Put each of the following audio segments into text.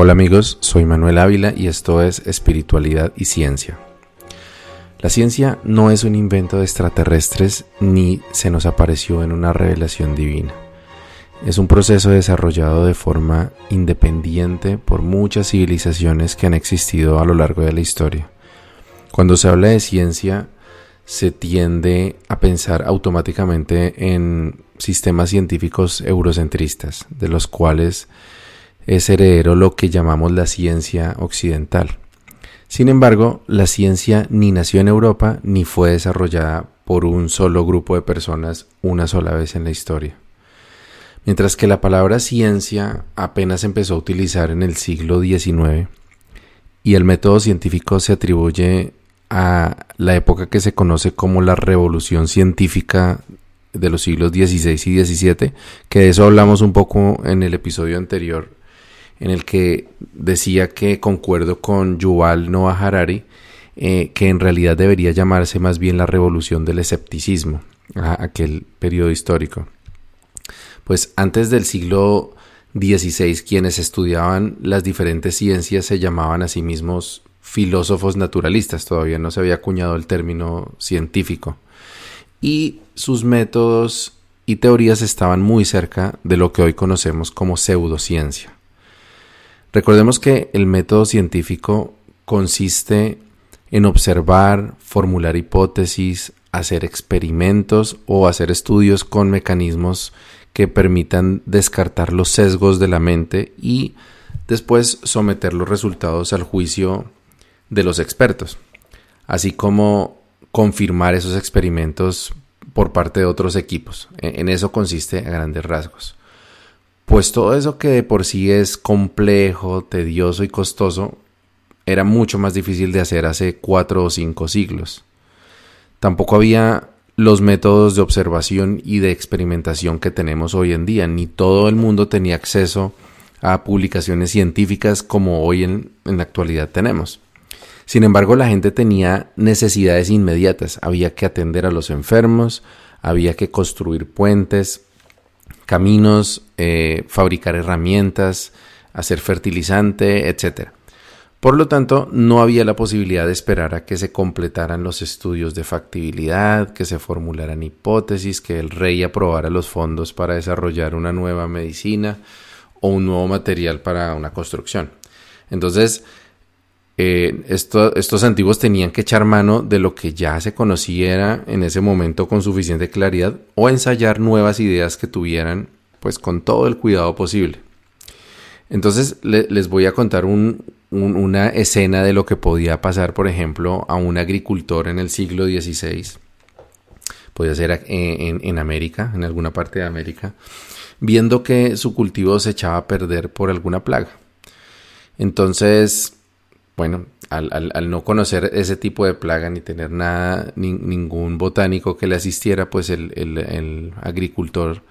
Hola amigos, soy Manuel Ávila y esto es Espiritualidad y Ciencia. La ciencia no es un invento de extraterrestres ni se nos apareció en una revelación divina. Es un proceso desarrollado de forma independiente por muchas civilizaciones que han existido a lo largo de la historia. Cuando se habla de ciencia, se tiende a pensar automáticamente en sistemas científicos eurocentristas, de los cuales es heredero lo que llamamos la ciencia occidental. Sin embargo, la ciencia ni nació en Europa ni fue desarrollada por un solo grupo de personas una sola vez en la historia. Mientras que la palabra ciencia apenas empezó a utilizar en el siglo XIX y el método científico se atribuye a la época que se conoce como la revolución científica de los siglos XVI y XVII, que de eso hablamos un poco en el episodio anterior en el que decía que concuerdo con Yuval Noah Harari, eh, que en realidad debería llamarse más bien la revolución del escepticismo, a aquel periodo histórico. Pues antes del siglo XVI, quienes estudiaban las diferentes ciencias se llamaban a sí mismos filósofos naturalistas, todavía no se había acuñado el término científico, y sus métodos y teorías estaban muy cerca de lo que hoy conocemos como pseudociencia. Recordemos que el método científico consiste en observar, formular hipótesis, hacer experimentos o hacer estudios con mecanismos que permitan descartar los sesgos de la mente y después someter los resultados al juicio de los expertos, así como confirmar esos experimentos por parte de otros equipos. E-, en eso consiste a grandes rasgos. Pues todo eso que de por sí es complejo, tedioso y costoso, era mucho más difícil de hacer hace cuatro o cinco siglos. Tampoco había los métodos de observación y de experimentación que tenemos hoy en día, ni todo el mundo tenía acceso a publicaciones científicas como hoy en, en la actualidad tenemos. Sin embargo, la gente tenía necesidades inmediatas, había que atender a los enfermos, había que construir puentes, caminos, eh, fabricar herramientas, hacer fertilizante, etc. Por lo tanto, no había la posibilidad de esperar a que se completaran los estudios de factibilidad, que se formularan hipótesis, que el rey aprobara los fondos para desarrollar una nueva medicina o un nuevo material para una construcción. Entonces, eh, estos antiguos tenían que echar mano de lo que ya se conociera en ese momento con suficiente claridad o ensayar nuevas ideas que tuvieran pues con todo el cuidado posible. Entonces les voy a contar una escena de lo que podía pasar, por ejemplo, a un agricultor en el siglo XVI, podía ser en, en América, en alguna parte de América, viendo que su cultivo se echaba a perder por alguna plaga. Entonces, bueno, al, no conocer ese tipo de plaga ni tener nada, ningún botánico que le asistiera, pues el, agricultor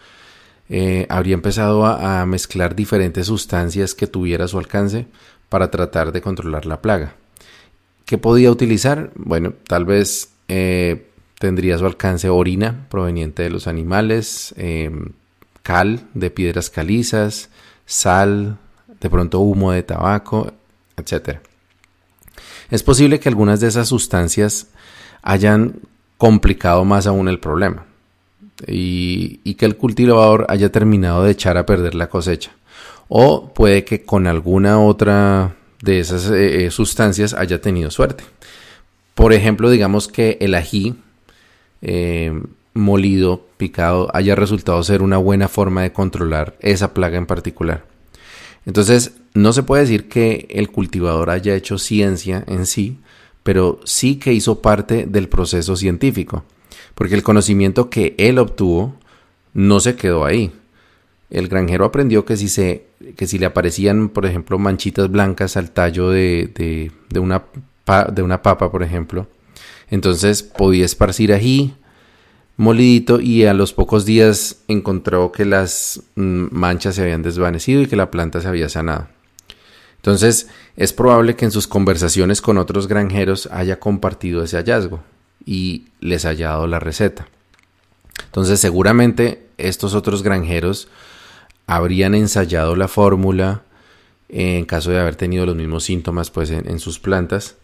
eh, habría empezado a, mezclar diferentes sustancias que tuviera su alcance para tratar de controlar la plaga. ¿Qué podía utilizar? Bueno, tal vez eh, tendría su alcance orina proveniente de los animales, em, cal de piedras calizas, sal, de pronto humo de tabaco, etcétera. Es posible que algunas de esas sustancias hayan complicado más aún el problema y, que el cultivador haya terminado de echar a perder la cosecha. O puede que con alguna otra de esas eh, eh, sustancias haya tenido suerte. Por ejemplo, digamos que el ají eh, molido, picado, haya resultado ser una buena forma de controlar esa plaga en particular. Entonces, no se puede decir que el cultivador haya hecho ciencia en sí, pero sí que hizo parte del proceso científico, porque el conocimiento que él obtuvo no se quedó ahí. El granjero aprendió que si, se, que si le aparecían, por ejemplo, manchitas blancas al tallo de, de, una, de una papa, por ejemplo, entonces podía esparcir ají, molidito y a los pocos días encontró que las mm, manchas se habían desvanecido y que la planta se había sanado. Entonces es probable que en sus conversaciones con otros granjeros haya compartido ese hallazgo y les haya dado la receta. Entonces seguramente estos otros granjeros habrían ensayado la fórmula en caso de haber tenido los mismos síntomas pues en, sus plantas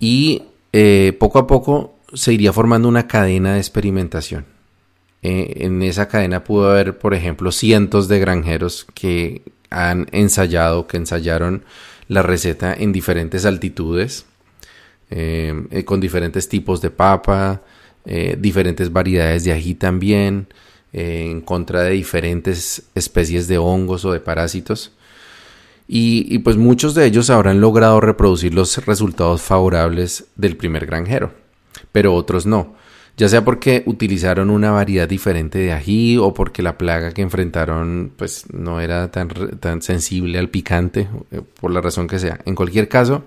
y eh, poco a poco se iría formando una cadena de experimentación. Eh, en esa cadena pudo haber, por ejemplo, cientos de granjeros que han ensayado, que ensayaron la receta en diferentes altitudes, eh, con diferentes tipos de papa, diferentes variedades de ají también, en contra de diferentes especies de hongos o de parásitos. Y, pues muchos de ellos habrán logrado reproducir los resultados favorables del primer granjero, pero otros no, ya sea porque utilizaron una variedad diferente de ají o porque la plaga que enfrentaron pues no era tan, tan sensible al picante, eh, por la razón que sea. En cualquier caso,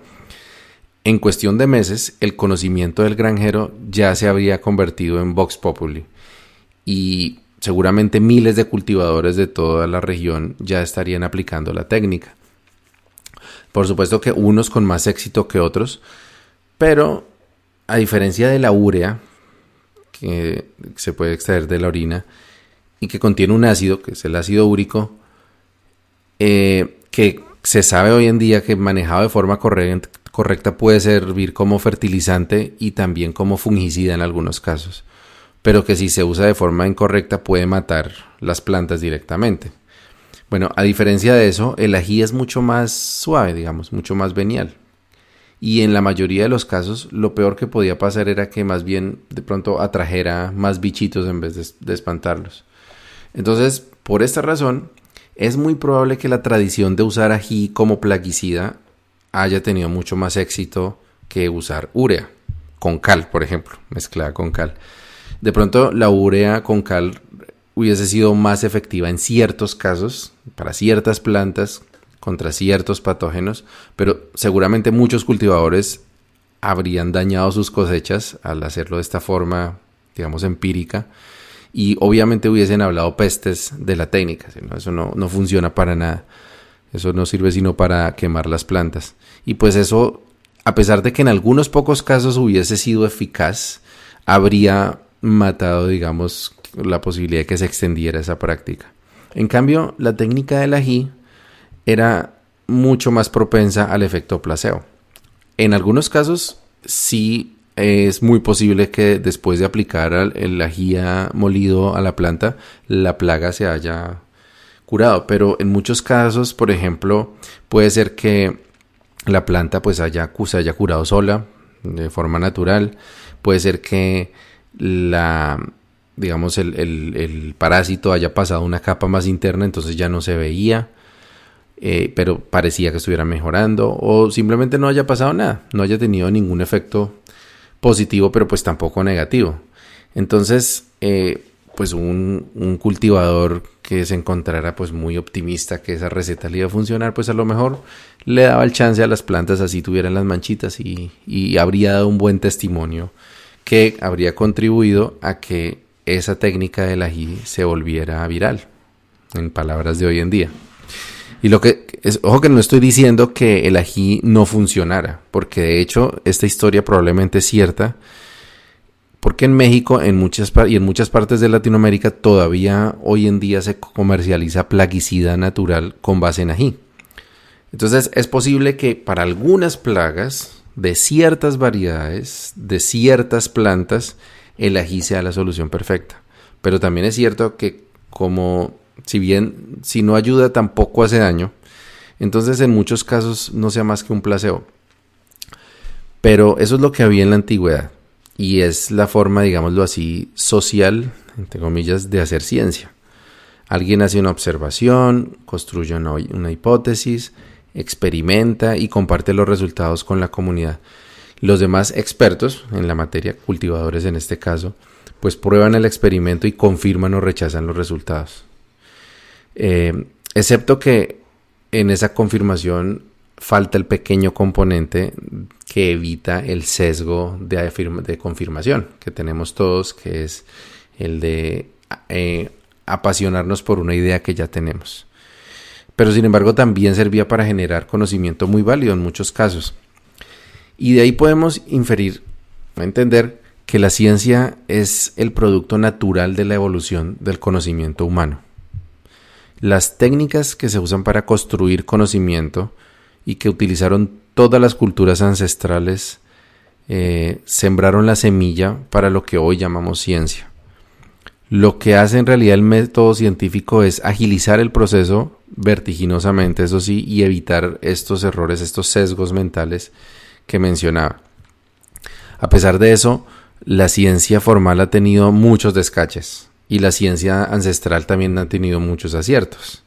en cuestión de meses, el conocimiento del granjero ya se habría convertido en Vox Populi y seguramente miles de cultivadores de toda la región ya estarían aplicando la técnica. Por supuesto que unos con más éxito que otros, pero a diferencia de la urea, que se puede extraer de la orina y que contiene un ácido, que es el ácido úrico, eh, que se sabe hoy en día que manejado de forma correcta puede servir como fertilizante y también como fungicida en algunos casos, pero que si se usa de forma incorrecta puede matar las plantas directamente. Bueno, a diferencia de eso, el ají es mucho más suave, digamos, mucho más venial. Y en la mayoría de los casos, lo peor que podía pasar era que más bien de pronto atrajera más bichitos en vez de, espantarlos. Entonces, por esta razón, es muy probable que la tradición de usar ají como plaguicida haya tenido mucho más éxito que usar urea, con cal, por ejemplo, mezclada con cal. De pronto, la urea con cal hubiese sido más efectiva en ciertos casos, para ciertas plantas, contra ciertos patógenos, pero seguramente muchos cultivadores habrían dañado sus cosechas al hacerlo de esta forma, digamos, empírica, y obviamente hubiesen hablado pestes de la técnica, eso no, no funciona para nada, eso no sirve sino para quemar las plantas. Y pues eso, a pesar de que en algunos pocos casos hubiese sido eficaz, habría matado, digamos, la posibilidad de que se extendiera esa práctica. En cambio, la técnica del ají era mucho más propensa al efecto placebo. En algunos casos sí es muy posible que después de aplicar el ají molido a la planta, la plaga se haya curado, pero en muchos casos, por ejemplo, puede ser que la planta pues haya, se haya curado sola, de forma natural, puede ser que la, digamos, el, parásito haya pasado una capa más interna, entonces ya no se veía, eh, pero parecía que estuviera mejorando, o simplemente no haya pasado nada, no haya tenido ningún efecto positivo, pero pues tampoco negativo. Entonces, eh, pues un, un, cultivador que se encontrara pues muy optimista que esa receta le iba a funcionar, pues a lo mejor le daba el chance a las plantas así tuvieran las manchitas y, y habría dado un buen testimonio que habría contribuido a que esa técnica del ají se volviera viral, en palabras de hoy en día. Y lo que es, ojo que no estoy diciendo que el ají no funcionara, porque de hecho esta historia probablemente es cierta, porque en México en muchas, y en muchas partes de Latinoamérica todavía hoy en día se comercializa plaguicida natural con base en ají. Entonces es posible que para algunas plagas de ciertas variedades, de ciertas plantas, el ají sea la solución perfecta. Pero también es cierto que como si bien si no ayuda tampoco hace daño, entonces en muchos casos no sea más que un placebo. Pero eso es lo que había en la antigüedad y es la forma, digámoslo así, social, entre comillas, de hacer ciencia. Alguien hace una observación, construye una, una hipótesis, experimenta y comparte los resultados con la comunidad. Los demás expertos en la materia, cultivadores en este caso, pues prueban el experimento y confirman o rechazan los resultados. Eh, excepto que en esa confirmación falta el pequeño componente que evita el sesgo de, confirmación que tenemos todos, que es el de eh, apasionarnos por una idea que ya tenemos. Pero sin embargo también servía para generar conocimiento muy válido en muchos casos. Y de ahí podemos inferir, entender que la ciencia es el producto natural de la evolución del conocimiento humano. Las técnicas que se usan para construir conocimiento y que utilizaron todas las culturas ancestrales eh, sembraron la semilla para lo que hoy llamamos ciencia. Lo que hace en realidad el método científico es agilizar el proceso vertiginosamente, eso sí, y evitar estos errores, estos sesgos mentales que mencionaba. A pesar de eso, la ciencia formal ha tenido muchos descaches y la ciencia ancestral también ha tenido muchos aciertos.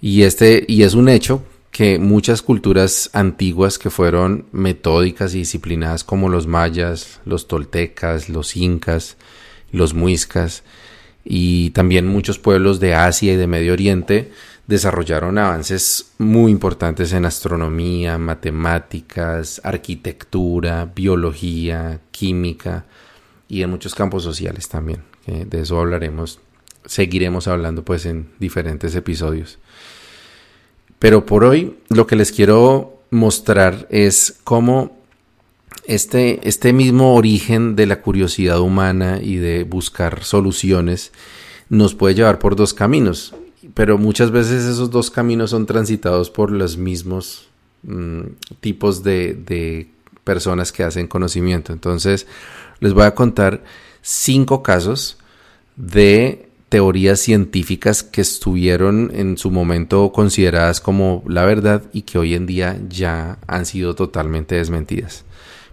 Y este y es un hecho que muchas culturas antiguas que fueron metódicas y disciplinadas como los mayas, los toltecas, los incas, los muiscas y también muchos pueblos de Asia y de Medio Oriente desarrollaron avances muy importantes en astronomía, matemáticas, arquitectura, biología, química y en muchos campos sociales también. De eso hablaremos, seguiremos hablando pues en diferentes episodios. Pero por hoy lo que les quiero mostrar es cómo este, este mismo origen de la curiosidad humana y de buscar soluciones nos puede llevar por dos caminos, pero muchas veces esos dos caminos son transitados por los mismos mm, tipos de personas que hacen conocimiento. Entonces, les voy a contar cinco casos de teorías científicas que estuvieron en su momento consideradas como la verdad y que hoy en día ya han sido totalmente desmentidas.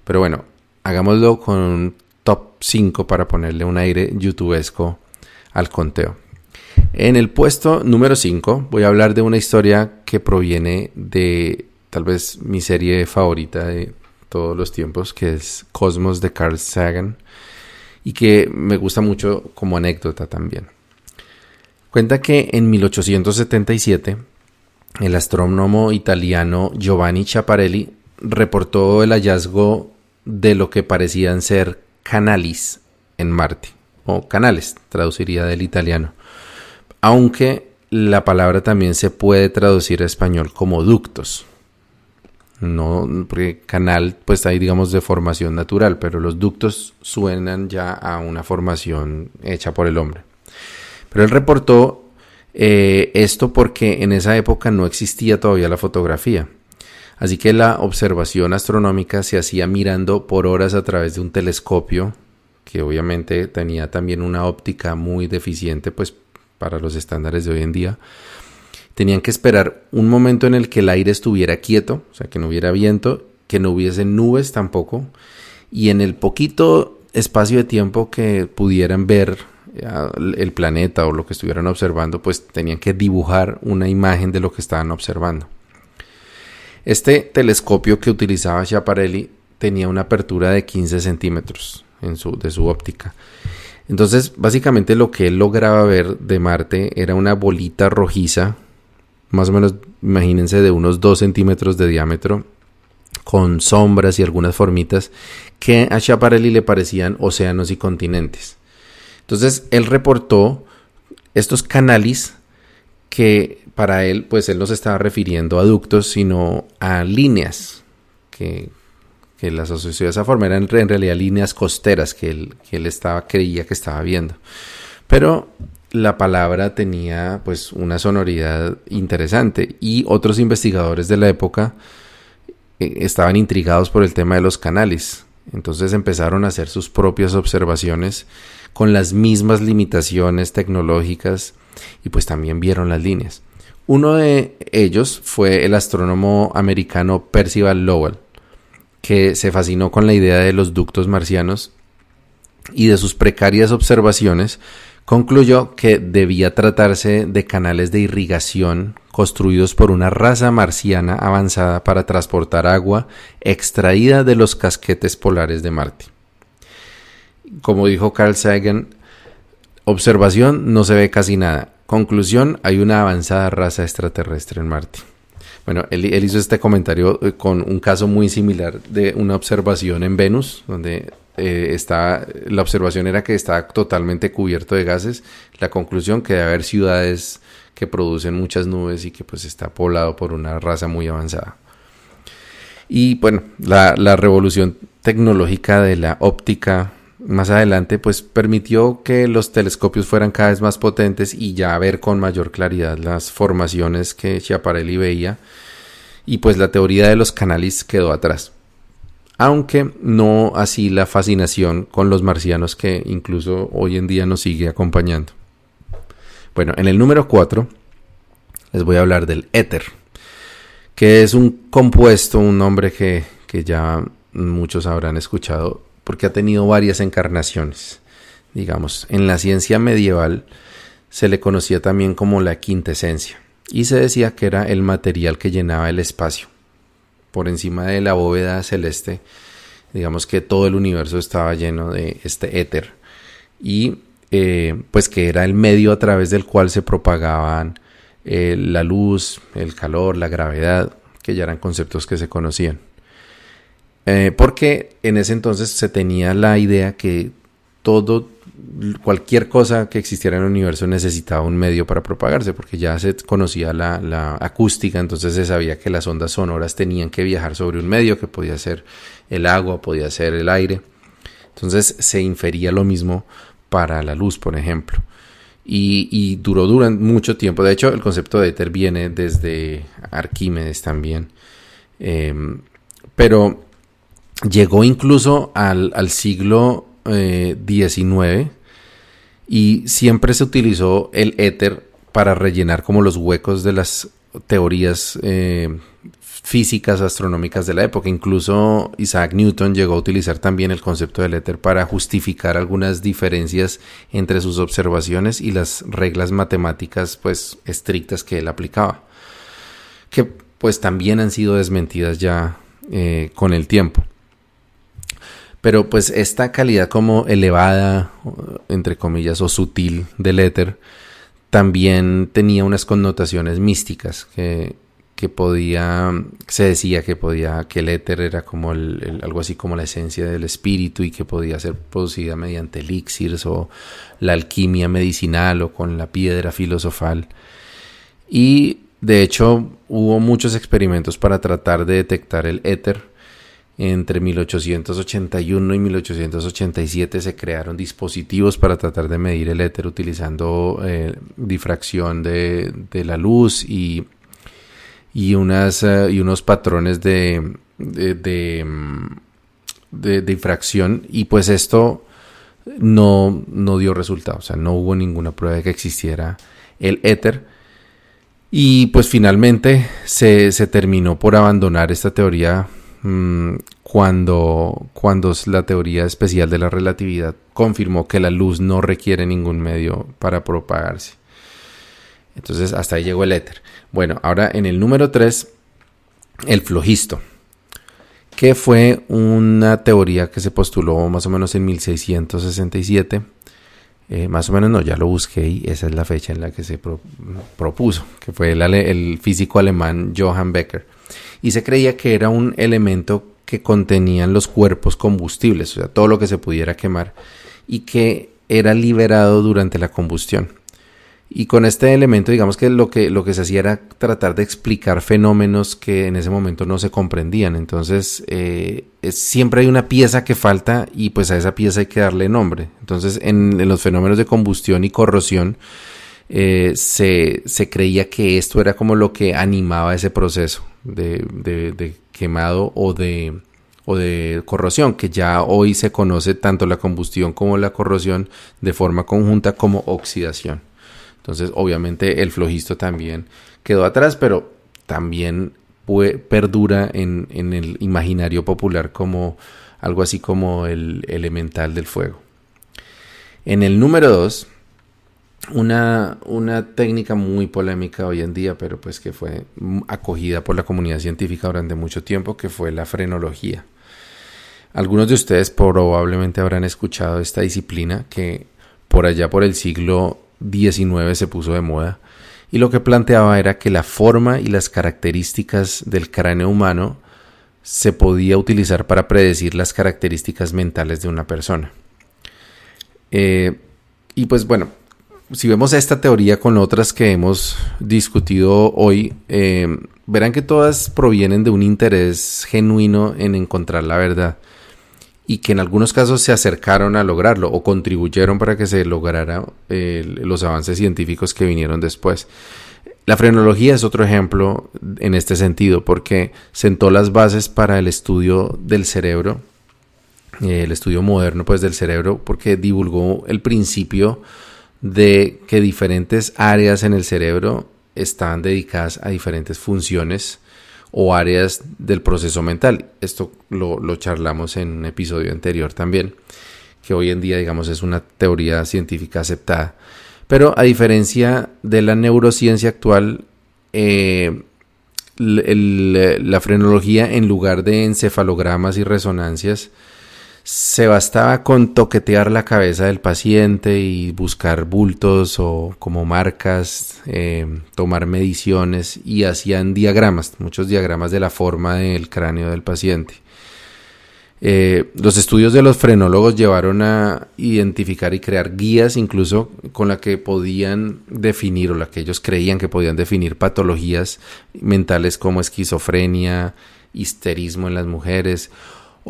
Pero bueno, hagámoslo con un top 5 para ponerle un aire youtubesco al conteo. En el puesto número 5 voy a hablar de una historia que proviene de tal vez mi serie favorita de todos los tiempos, que es Cosmos de Carl Sagan, y que me gusta mucho como anécdota también. Cuenta que en 1877 el astrónomo italiano Giovanni Chiaparelli reportó el hallazgo de lo que parecían ser canalis en Marte, o canales, traduciría del italiano, aunque la palabra también se puede traducir a español como ductos. No, porque canal pues hay digamos de formación natural, pero los ductos suenan ya a una formación hecha por el hombre. Pero él reportó eh, esto porque en esa época no existía todavía la fotografía. Así que la observación astronómica se hacía mirando por horas a través de un telescopio, que obviamente tenía también una óptica muy deficiente, pues para los estándares de hoy en día. Tenían que esperar un momento en el que el aire estuviera quieto, o sea, que no hubiera viento, que no hubiese nubes tampoco, y en el poquito espacio de tiempo que pudieran ver el planeta o lo que estuvieran observando, pues tenían que dibujar una imagen de lo que estaban observando. Este telescopio que utilizaba Schiaparelli tenía una apertura de 15 centímetros en su, de su óptica. Entonces, básicamente lo que él lograba ver de Marte era una bolita rojiza, más o menos, imagínense, de unos 2 centímetros de diámetro, con sombras y algunas formitas que a Schiaparelli le parecían océanos y continentes. Entonces él reportó estos canales que para él, pues él no se estaba refiriendo a ductos, sino a líneas que, que las asoció de esa forma. Eran en realidad líneas costeras que él, que él estaba, creía que estaba viendo. Pero la palabra tenía pues una sonoridad interesante y otros investigadores de la época eh, estaban intrigados por el tema de los canales. Entonces empezaron a hacer sus propias observaciones con las mismas limitaciones tecnológicas y pues también vieron las líneas. Uno de ellos fue el astrónomo americano Percival Lowell, que se fascinó con la idea de los ductos marcianos y de sus precarias observaciones concluyó que debía tratarse de canales de irrigación construidos por una raza marciana avanzada para transportar agua extraída de los casquetes polares de Marte como dijo Carl Sagan, observación no se ve casi nada. Conclusión, hay una avanzada raza extraterrestre en Marte. Bueno, él, hizo este comentario eh, con un caso muy similar de una observación en Venus, donde eh, está, la observación era que está totalmente cubierto de gases. La conclusión que debe haber ciudades que producen muchas nubes y que pues está poblado por una raza muy avanzada. Y bueno, la, la revolución tecnológica de la óptica más adelante, pues permitió que los telescopios fueran cada vez más potentes y ya ver con mayor claridad las formaciones que Schiaparelli veía. Y pues la teoría de los canales quedó atrás. Aunque no así la fascinación con los marcianos que incluso hoy en día nos sigue acompañando. Bueno, en el número 4 les voy a hablar del éter, que es un compuesto, un nombre que, que ya muchos habrán escuchado porque ha tenido varias encarnaciones. Digamos, en la ciencia medieval se le conocía también como la quintesencia y se decía que era el material que llenaba el espacio. Por encima de la bóveda celeste, digamos que todo el universo estaba lleno de este éter y eh, pues que era el medio a través del cual se propagaban eh, la luz, el calor, la gravedad, que ya eran conceptos que se conocían. Eh, porque en ese entonces se tenía la idea que todo, cualquier cosa que existiera en el universo necesitaba un medio para propagarse, porque ya se conocía la, acústica, entonces se sabía que las ondas sonoras tenían que viajar sobre un medio, que podía ser el agua, podía ser el aire. Entonces se infería lo mismo para la luz, por ejemplo. Y, duró durante mucho tiempo. De hecho, el concepto de éter viene desde Arquímedes también. Em, pero llegó incluso al, siglo XIX eh, y siempre se utilizó el éter para rellenar como los huecos de las teorías eh, físicas astronómicas de la época. Incluso Isaac Newton llegó a utilizar también el concepto del éter para justificar algunas diferencias entre sus observaciones y las reglas matemáticas pues estrictas que él aplicaba. Que pues también han sido desmentidas ya eh, con el tiempo. Pero pues esta calidad como elevada, entre comillas, o sutil del éter, también tenía unas connotaciones místicas que, que podía, se decía que podía, que el éter era como el, algo así como la esencia del espíritu y que podía ser producida mediante elixirs o la alquimia medicinal o con la piedra filosofal. Y de hecho hubo muchos experimentos para tratar de detectar el éter entre 1881 y 1887 se crearon dispositivos para tratar de medir el éter utilizando eh, difracción de, la luz y, y, unas, eh, y unos patrones de, de, de, difracción y pues esto no, no dio resultado, o sea, no hubo ninguna prueba de que existiera el éter. Y pues finalmente se, se terminó por abandonar esta teoría Mm, cuando, cuando la teoría especial de la relatividad confirmó que la luz no requiere ningún medio para propagarse. Entonces hasta ahí llegó el éter. Bueno, ahora en el número 3, el flojisto, que fue una teoría que se postuló más o menos en 1667. Eh, más o menos no, ya lo busqué y esa es la fecha en la que se propuso, que fue el, el físico alemán Johann Becker y se creía que era un elemento que contenían los cuerpos combustibles, o sea, todo lo que se pudiera quemar y que era liberado durante la combustión. Y con este elemento, digamos que lo que, lo que se hacía era tratar de explicar fenómenos que en ese momento no se comprendían. Entonces, eh, siempre hay una pieza que falta y pues a esa pieza hay que darle nombre. Entonces, en los fenómenos de combustión y corrosión, eh, se, se, creía que esto era como lo que animaba ese proceso de, de, quemado o de, o de corrosión, que ya hoy se conoce tanto la combustión como la corrosión de forma conjunta como oxidación. Entonces, obviamente, el flojisto también quedó atrás, pero también perdura en, en el imaginario popular como algo así como el elemental del fuego. En el número 2 una, una técnica muy polémica hoy en día, pero pues que fue acogida por la comunidad científica durante mucho tiempo, que fue la frenología. Algunos de ustedes probablemente habrán escuchado esta disciplina que por allá por el siglo XIX se puso de moda y lo que planteaba era que la forma y las características del cráneo humano se podía utilizar para predecir las características mentales de una persona. Eh, y pues bueno, si vemos esta teoría con otras que hemos discutido hoy, eh, verán que todas provienen de un interés genuino en encontrar la verdad. y que en algunos casos se acercaron a lograrlo o contribuyeron para que se lograra los avances científicos que vinieron después. La frenología es otro ejemplo en este sentido porque sentó las bases para el estudio del cerebro, eh, el estudio moderno pues del cerebro porque divulgó el principio de que diferentes áreas en el cerebro están dedicadas a diferentes funciones o áreas del proceso mental. Esto lo, charlamos en un episodio anterior también, que hoy en día, digamos, es una teoría científica aceptada. Pero a diferencia de la neurociencia actual, eh, la frenología, en lugar de encefalogramas y resonancias, se bastaba con toquetear la cabeza del paciente y buscar bultos o como marcas, eh, tomar mediciones y hacían diagramas, muchos diagramas de la forma del cráneo del paciente. Eh, los estudios de los frenólogos llevaron a identificar y crear guías incluso con la que podían definir o la que ellos creían que podían definir patologías mentales como esquizofrenia, histerismo en las mujeres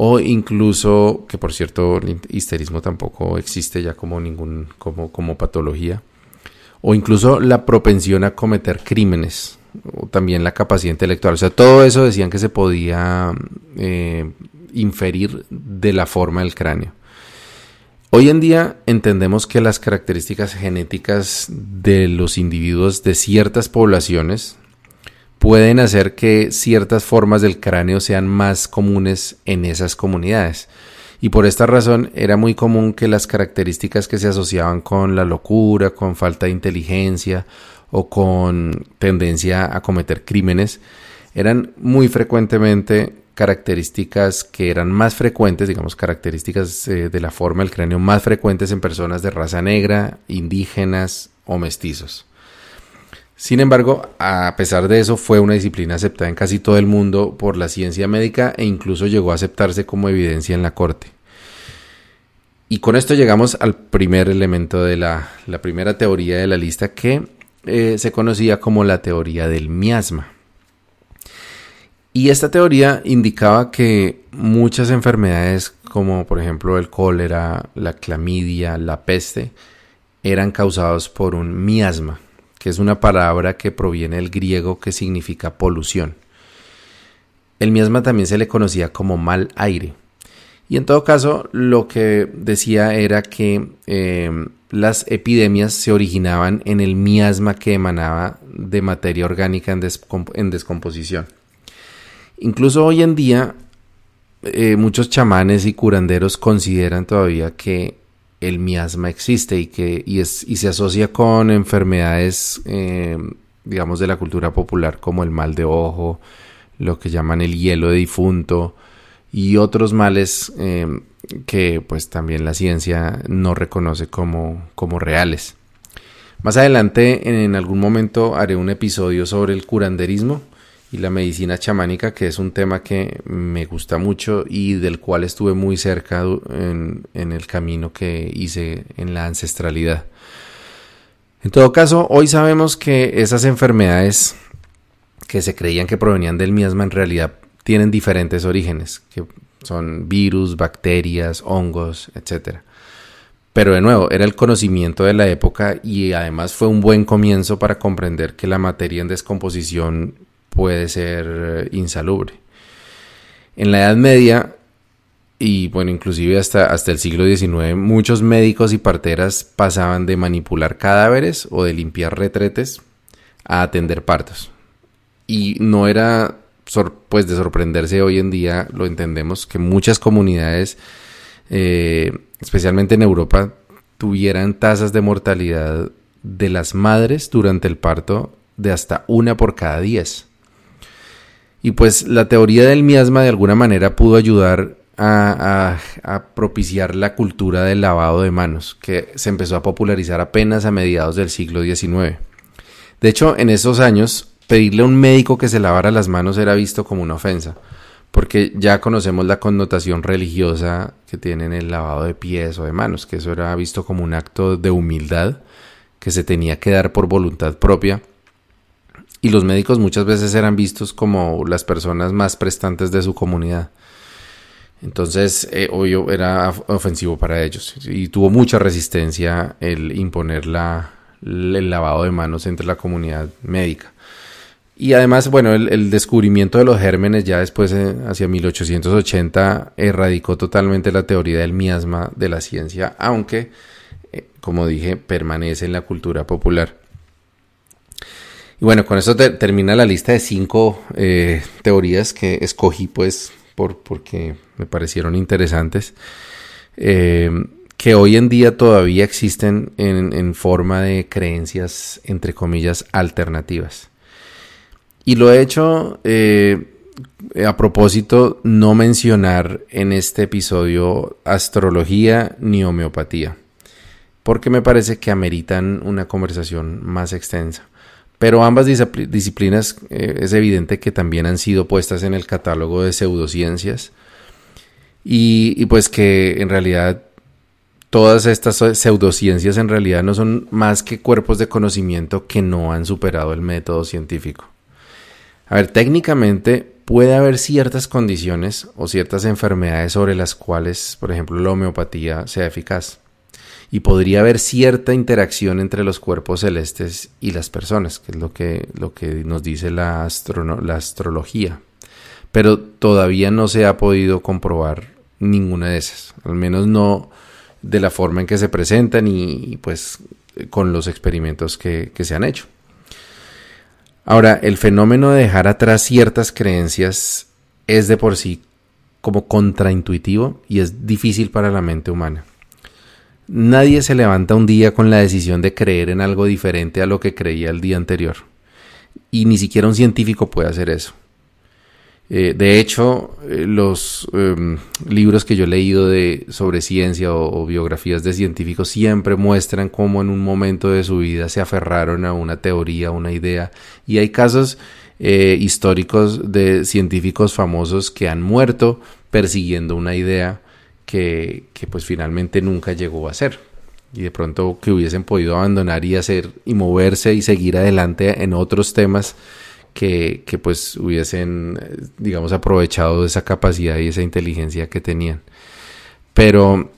o incluso, que por cierto el histerismo tampoco existe ya como ningún, como, como patología, o incluso la propensión a cometer crímenes, o también la capacidad intelectual, o sea, todo eso decían que se podía eh, inferir de la forma del cráneo. Hoy en día entendemos que las características genéticas de los individuos de ciertas poblaciones pueden hacer que ciertas formas del cráneo sean más comunes en esas comunidades. Y por esta razón era muy común que las características que se asociaban con la locura, con falta de inteligencia o con tendencia a cometer crímenes eran muy frecuentemente características que eran más frecuentes, digamos características eh, de la forma del cráneo más frecuentes en personas de raza negra, indígenas o mestizos. Sin embargo, a pesar de eso, fue una disciplina aceptada en casi todo el mundo por la ciencia médica e incluso llegó a aceptarse como evidencia en la corte. Y con esto llegamos al primer elemento de la, primera teoría de la lista que eh, se conocía como la teoría del miasma. Y esta teoría indicaba que muchas enfermedades como por ejemplo el cólera, la clamidia, la peste, eran causados por un miasma, que es una palabra que proviene del griego que significa polución. El miasma también se le conocía como mal aire. Y en todo caso, lo que decía era que em, las epidemias se originaban en el miasma que emanaba de materia orgánica en, descomposición. Incluso hoy en día, eh, muchos chamanes y curanderos consideran todavía que el miasma existe y que y es, y se asocia con enfermedades, eh, digamos, de la cultura popular como el mal de ojo, lo que llaman el hielo de difunto y otros males eh, que pues también la ciencia no reconoce como, como reales. Más adelante en algún momento haré un episodio sobre el curanderismo y la medicina chamánica, que es un tema que me gusta mucho y del cual estuve muy cerca en, el camino que hice en la ancestralidad. En todo caso, hoy sabemos que esas enfermedades que se creían que provenían del miasma en realidad tienen diferentes orígenes, que son virus, bacterias, hongos, etc. Pero de nuevo, era el conocimiento de la época y además fue un buen comienzo para comprender que la materia en descomposición puede ser eh, insalubre. En la Edad Media y bueno, inclusive hasta, hasta el siglo XIX, muchos médicos y parteras pasaban de manipular cadáveres o de limpiar retretes a atender partos. Y no era pues de sorprenderse hoy en día, lo entendemos, que muchas comunidades, eh, especialmente en Europa, tuvieran tasas de mortalidad de las madres durante el parto de hasta una por cada diez. Y pues la teoría del miasma de alguna manera pudo ayudar a, propiciar la cultura del lavado de manos, que se empezó a popularizar apenas a mediados del siglo XIX. De hecho, en esos años, pedirle a un médico que se lavara las manos era visto como una ofensa, porque ya conocemos la connotación religiosa que tiene el lavado de pies o de manos, que eso era visto como un acto de humildad que se tenía que dar por voluntad propia y los médicos muchas veces eran vistos como las personas más prestantes de su comunidad. Entonces, eh, obvio, era ofensivo para ellos y tuvo mucha resistencia el imponer la, el lavado de manos entre la comunidad médica. Y además, bueno, el, descubrimiento de los gérmenes ya después, eh, hacia 1880, erradicó totalmente la teoría del miasma de la ciencia, aunque, eh, como dije, permanece en la cultura popular. Y bueno, con eso termina la lista de cinco eh, teorías que escogí, pues, por, porque me parecieron interesantes, que hoy en día todavía existen en forma de creencias, entre comillas, alternativas. Y lo he hecho eh, a propósito no mencionar en este episodio astrología ni homeopatía, porque me parece que ameritan una conversación más extensa. Pero ambas disciplinas eh, es evidente que también han sido puestas en el catálogo de pseudociencias y, y pues que en realidad todas estas pseudociencias en realidad no son más que cuerpos de conocimiento que no han superado el método científico. A ver, técnicamente puede haber ciertas condiciones o ciertas enfermedades sobre las cuales, por ejemplo, la homeopatía sea eficaz. Y podría haber cierta interacción entre los cuerpos celestes y las personas, que es lo que, lo que nos dice la, astrología. Pero todavía no se ha podido comprobar ninguna de esas, al menos no de la forma en que se presentan y pues con los experimentos que se han hecho. Ahora, el fenómeno de dejar atrás ciertas creencias es de por sí como contraintuitivo y es difícil para la mente humana. Nadie se levanta un día con la decisión de creer en algo diferente a lo que creía el día anterior. Y ni siquiera un científico puede hacer eso. Eh, de hecho, eh, los em, libros que yo he leído de, sobre ciencia o, biografías de científicos siempre muestran cómo en un momento de su vida se aferraron a una teoría, una idea. Y hay casos eh, históricos de científicos famosos que han muerto persiguiendo una idea que, que pues finalmente nunca llegó a ser y de pronto que hubiesen podido abandonar y hacer y moverse y seguir adelante en otros temas que, pues hubiesen, digamos, aprovechado esa capacidad y esa inteligencia que tenían. Pero,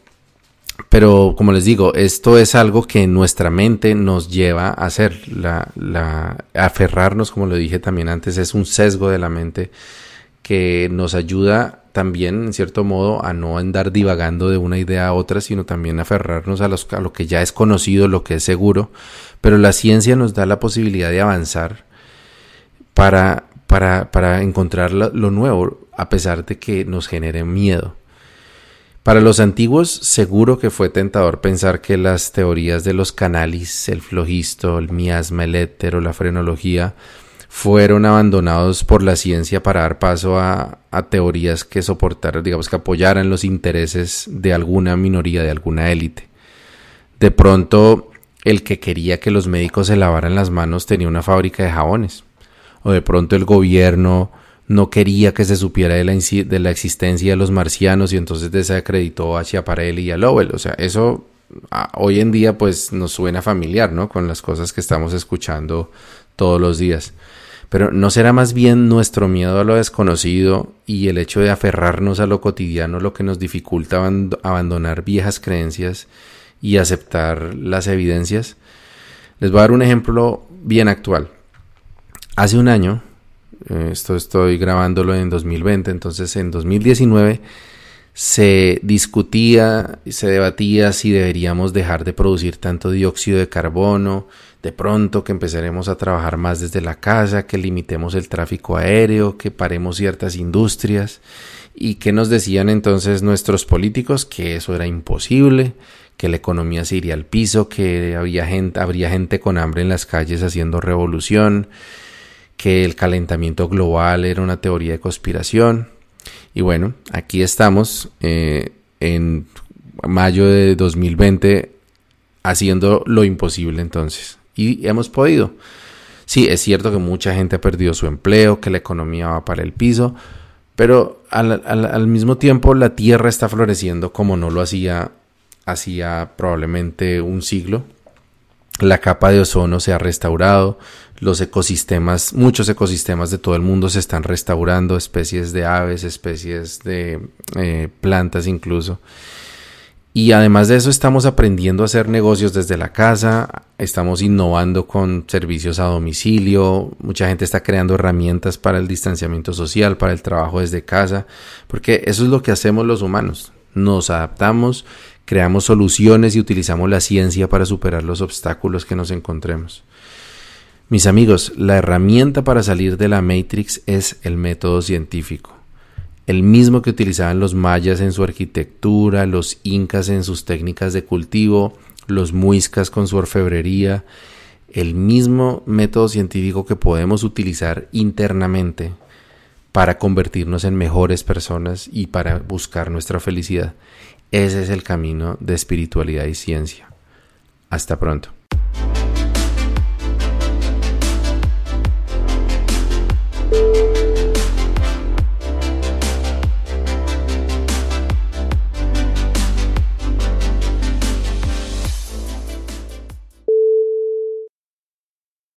pero como les digo, esto es algo que nuestra mente nos lleva a hacer. La, la, aferrarnos, como lo dije también antes, es un sesgo de la mente que nos ayuda también, en cierto modo, a no andar divagando de una idea a otra, sino también aferrarnos a, a lo que ya es conocido, lo que es seguro. Pero la ciencia nos da la posibilidad de avanzar para, para, para encontrar lo nuevo, a pesar de que nos genere miedo. Para los antiguos, seguro que fue tentador pensar que las teorías de los canalis, el flogisto, el miasma, el éter o la frenología fueron abandonados por la ciencia para dar paso a, teorías que soportaran, digamos, que apoyaran los intereses de alguna minoría, de alguna élite. De pronto, el que quería que los médicos se lavaran las manos tenía una fábrica de jabones o de pronto el gobierno no quería que se supiera de la, existencia de los marcianos y entonces desacreditó a Schiaparelli y a Lowell. O sea, eso hoy en día pues nos suena familiar, ¿no? Con las cosas que estamos escuchando todos los días. Pero ¿no será más bien nuestro miedo a lo desconocido y el hecho de aferrarnos a lo cotidiano lo que nos dificulta abandonar viejas creencias y aceptar las evidencias? Les voy a dar un ejemplo bien actual. Hace un año, eh, esto estoy grabándolo en 2020, entonces en 2019 se discutía, se debatía si deberíamos dejar de producir tanto dióxido de carbono, de pronto que empezaremos a trabajar más desde la casa, que limitemos el tráfico aéreo, que paremos ciertas industrias y que nos decían entonces nuestros políticos que eso era imposible, que la economía se iría al piso, que había gente, habría gente con hambre en las calles haciendo revolución, que el calentamiento global era una teoría de conspiración. Y bueno, aquí estamos eh, en mayo de 2020 haciendo lo imposible entonces. Y hemos podido. Sí, es cierto que mucha gente ha perdido su empleo, que la economía va para el piso, pero al, al mismo tiempo la tierra está floreciendo como no lo hacía hacía probablemente un siglo. la capa de ozono se ha restaurado, los ecosistemas, muchos ecosistemas de todo el mundo se están restaurando, especies de aves, especies de eh, plantas incluso. Y además de eso estamos aprendiendo a hacer negocios desde la casa, estamos innovando con servicios a domicilio, mucha gente está creando herramientas para el distanciamiento social, para el trabajo desde casa, porque eso es lo que hacemos los humanos, nos adaptamos, creamos soluciones y utilizamos la ciencia para superar los obstáculos que nos encontremos. Mis amigos, la herramienta para salir de la Matrix es el método científico el mismo que utilizaban los mayas en su arquitectura, los incas en sus técnicas de cultivo, los muiscas con su orfebrería, el mismo método científico que podemos utilizar internamente para convertirnos en mejores personas y para buscar nuestra felicidad. Ese es el camino de espiritualidad y ciencia. Hasta pronto.